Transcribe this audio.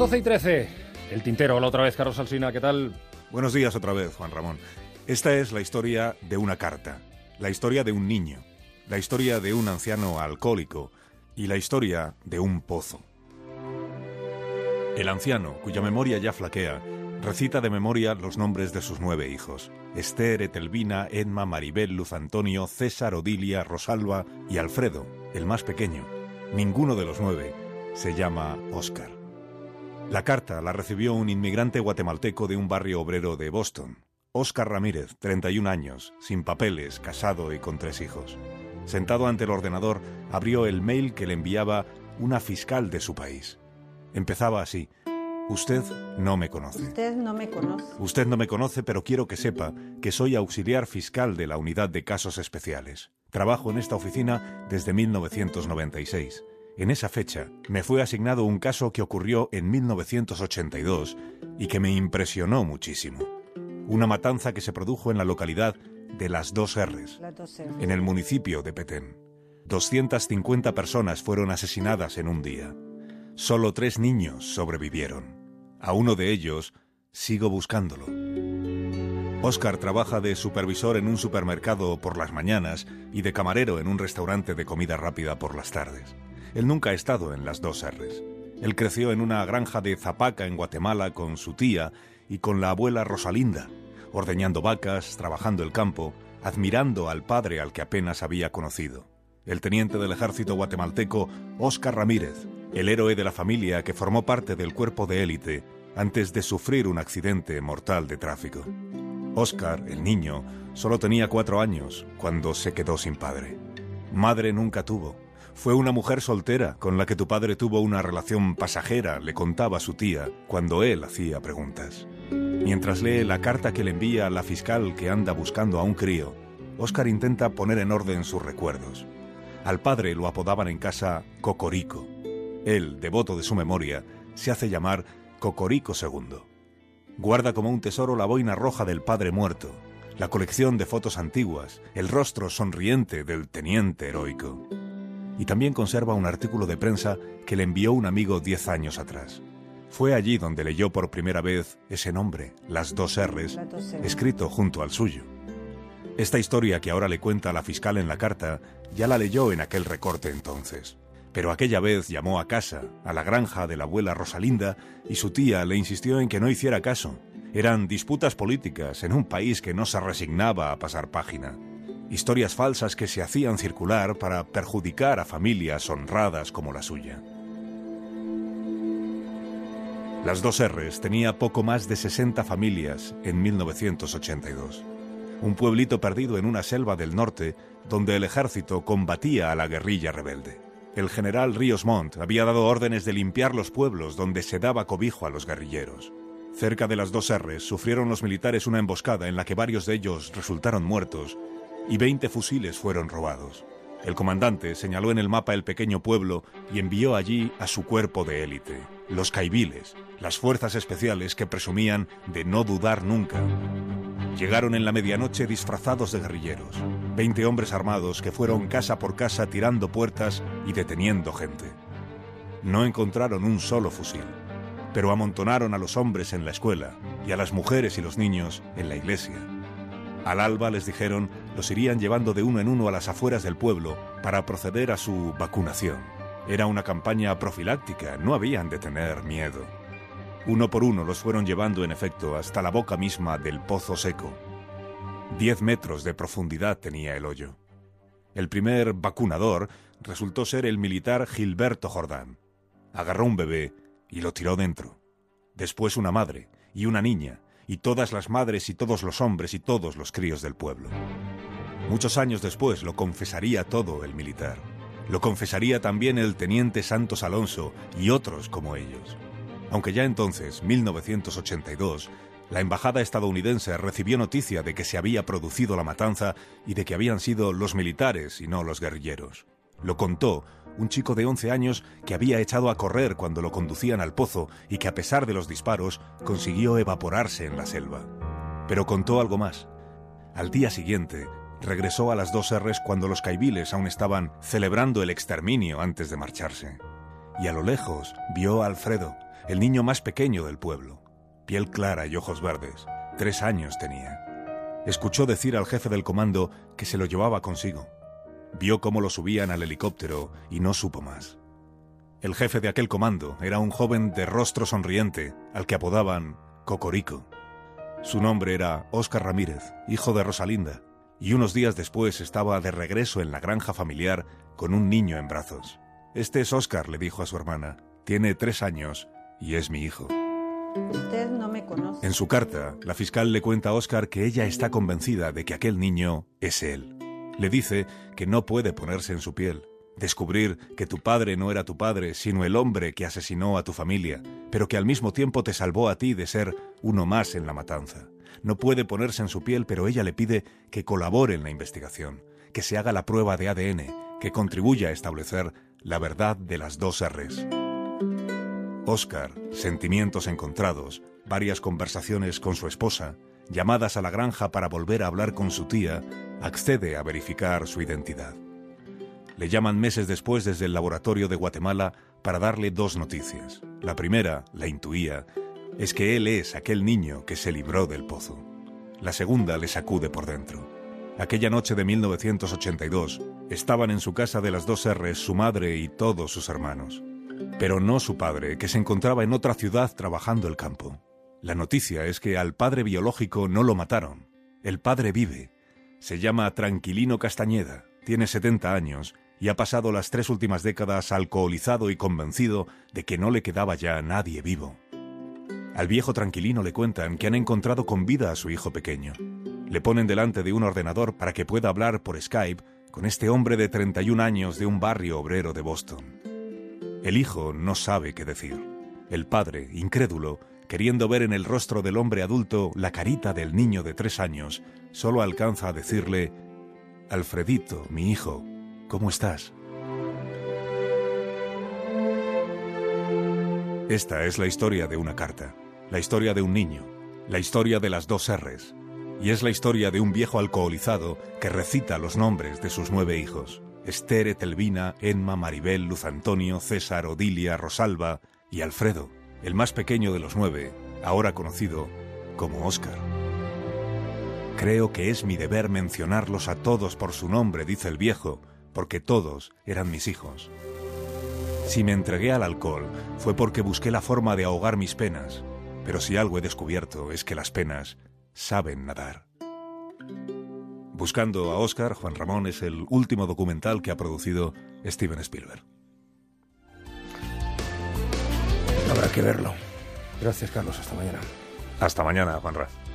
12 y 13. El tintero, hola otra vez, Carlos Alsina, ¿qué tal? Buenos días otra vez, Juan Ramón. Esta es la historia de una carta, la historia de un niño, la historia de un anciano alcohólico y la historia de un pozo. El anciano, cuya memoria ya flaquea, recita de memoria los nombres de sus nueve hijos. Esther, Etelvina, Edma, Maribel, Luz Antonio, César, Odilia, Rosalba y Alfredo, el más pequeño. Ninguno de los nueve se llama Oscar. La carta la recibió un inmigrante guatemalteco de un barrio obrero de Boston. Oscar Ramírez, 31 años, sin papeles, casado y con tres hijos. Sentado ante el ordenador, abrió el mail que le enviaba una fiscal de su país. Empezaba así. Usted no me conoce. Usted no me conoce. Usted no me conoce, pero quiero que sepa que soy auxiliar fiscal de la Unidad de Casos Especiales. Trabajo en esta oficina desde 1996. En esa fecha me fue asignado un caso que ocurrió en 1982 y que me impresionó muchísimo. Una matanza que se produjo en la localidad de Las Dos R's, en el municipio de Petén. 250 personas fueron asesinadas en un día. Solo tres niños sobrevivieron. A uno de ellos sigo buscándolo. Oscar trabaja de supervisor en un supermercado por las mañanas y de camarero en un restaurante de comida rápida por las tardes. Él nunca ha estado en las dos R's. Él creció en una granja de Zapaca en Guatemala con su tía y con la abuela Rosalinda, ordeñando vacas, trabajando el campo, admirando al padre al que apenas había conocido, el teniente del ejército guatemalteco Oscar Ramírez, el héroe de la familia que formó parte del cuerpo de élite antes de sufrir un accidente mortal de tráfico. Oscar, el niño, solo tenía cuatro años cuando se quedó sin padre. Madre nunca tuvo fue una mujer soltera con la que tu padre tuvo una relación pasajera, le contaba su tía cuando él hacía preguntas. Mientras lee la carta que le envía la fiscal que anda buscando a un crío, Oscar intenta poner en orden sus recuerdos. Al padre lo apodaban en casa Cocorico. Él, devoto de su memoria, se hace llamar Cocorico II. Guarda como un tesoro la boina roja del padre muerto, la colección de fotos antiguas, el rostro sonriente del teniente heroico y también conserva un artículo de prensa que le envió un amigo diez años atrás. Fue allí donde leyó por primera vez ese nombre, las dos R's, escrito junto al suyo. Esta historia que ahora le cuenta la fiscal en la carta ya la leyó en aquel recorte entonces. Pero aquella vez llamó a casa, a la granja de la abuela Rosalinda, y su tía le insistió en que no hiciera caso. Eran disputas políticas en un país que no se resignaba a pasar página historias falsas que se hacían circular para perjudicar a familias honradas como la suya. Las dos R's tenía poco más de 60 familias en 1982. Un pueblito perdido en una selva del norte donde el ejército combatía a la guerrilla rebelde. El general Ríos Montt había dado órdenes de limpiar los pueblos donde se daba cobijo a los guerrilleros. Cerca de las dos R's sufrieron los militares una emboscada en la que varios de ellos resultaron muertos y 20 fusiles fueron robados. El comandante señaló en el mapa el pequeño pueblo y envió allí a su cuerpo de élite, los caibiles, las fuerzas especiales que presumían de no dudar nunca. Llegaron en la medianoche disfrazados de guerrilleros, 20 hombres armados que fueron casa por casa tirando puertas y deteniendo gente. No encontraron un solo fusil, pero amontonaron a los hombres en la escuela y a las mujeres y los niños en la iglesia al alba, les dijeron, los irían llevando de uno en uno a las afueras del pueblo para proceder a su vacunación. Era una campaña profiláctica, no habían de tener miedo. Uno por uno los fueron llevando, en efecto, hasta la boca misma del pozo seco. Diez metros de profundidad tenía el hoyo. El primer vacunador resultó ser el militar Gilberto Jordán. Agarró un bebé y lo tiró dentro. Después una madre y una niña, y todas las madres y todos los hombres y todos los críos del pueblo. Muchos años después lo confesaría todo el militar. Lo confesaría también el teniente Santos Alonso y otros como ellos. Aunque ya entonces, 1982, la embajada estadounidense recibió noticia de que se había producido la matanza y de que habían sido los militares y no los guerrilleros. Lo contó un chico de 11 años que había echado a correr cuando lo conducían al pozo y que a pesar de los disparos consiguió evaporarse en la selva. Pero contó algo más. Al día siguiente, regresó a las dos R's cuando los caibiles aún estaban celebrando el exterminio antes de marcharse. Y a lo lejos vio a Alfredo, el niño más pequeño del pueblo. Piel clara y ojos verdes. Tres años tenía. Escuchó decir al jefe del comando que se lo llevaba consigo. Vio cómo lo subían al helicóptero y no supo más. El jefe de aquel comando era un joven de rostro sonriente, al que apodaban Cocorico. Su nombre era Óscar Ramírez, hijo de Rosalinda, y unos días después estaba de regreso en la granja familiar con un niño en brazos. Este es Óscar, le dijo a su hermana. Tiene tres años y es mi hijo. Usted no me conoce. En su carta, la fiscal le cuenta a Óscar que ella está convencida de que aquel niño es él. Le dice que no puede ponerse en su piel, descubrir que tu padre no era tu padre, sino el hombre que asesinó a tu familia, pero que al mismo tiempo te salvó a ti de ser uno más en la matanza. No puede ponerse en su piel, pero ella le pide que colabore en la investigación, que se haga la prueba de ADN, que contribuya a establecer la verdad de las dos R's. Oscar, sentimientos encontrados, varias conversaciones con su esposa, llamadas a la granja para volver a hablar con su tía, accede a verificar su identidad. Le llaman meses después desde el laboratorio de Guatemala para darle dos noticias. La primera, la intuía, es que él es aquel niño que se libró del pozo. La segunda le sacude por dentro. Aquella noche de 1982 estaban en su casa de las dos R's su madre y todos sus hermanos. Pero no su padre, que se encontraba en otra ciudad trabajando el campo. La noticia es que al padre biológico no lo mataron. El padre vive. Se llama Tranquilino Castañeda, tiene 70 años y ha pasado las tres últimas décadas alcoholizado y convencido de que no le quedaba ya nadie vivo. Al viejo tranquilino le cuentan que han encontrado con vida a su hijo pequeño. Le ponen delante de un ordenador para que pueda hablar por Skype con este hombre de 31 años de un barrio obrero de Boston. El hijo no sabe qué decir. El padre, incrédulo, queriendo ver en el rostro del hombre adulto la carita del niño de tres años, solo alcanza a decirle, Alfredito, mi hijo, ¿cómo estás? Esta es la historia de una carta, la historia de un niño, la historia de las dos R's, y es la historia de un viejo alcoholizado que recita los nombres de sus nueve hijos, Esther, Etelvina, Enma, Maribel, Luz Antonio, César, Odilia, Rosalba y Alfredo, el más pequeño de los nueve, ahora conocido como Oscar. Creo que es mi deber mencionarlos a todos por su nombre, dice el viejo, porque todos eran mis hijos. Si me entregué al alcohol fue porque busqué la forma de ahogar mis penas, pero si algo he descubierto es que las penas saben nadar. Buscando a Oscar, Juan Ramón es el último documental que ha producido Steven Spielberg. Habrá que verlo. Gracias, Carlos. Hasta mañana. Hasta mañana, Juan Ramón.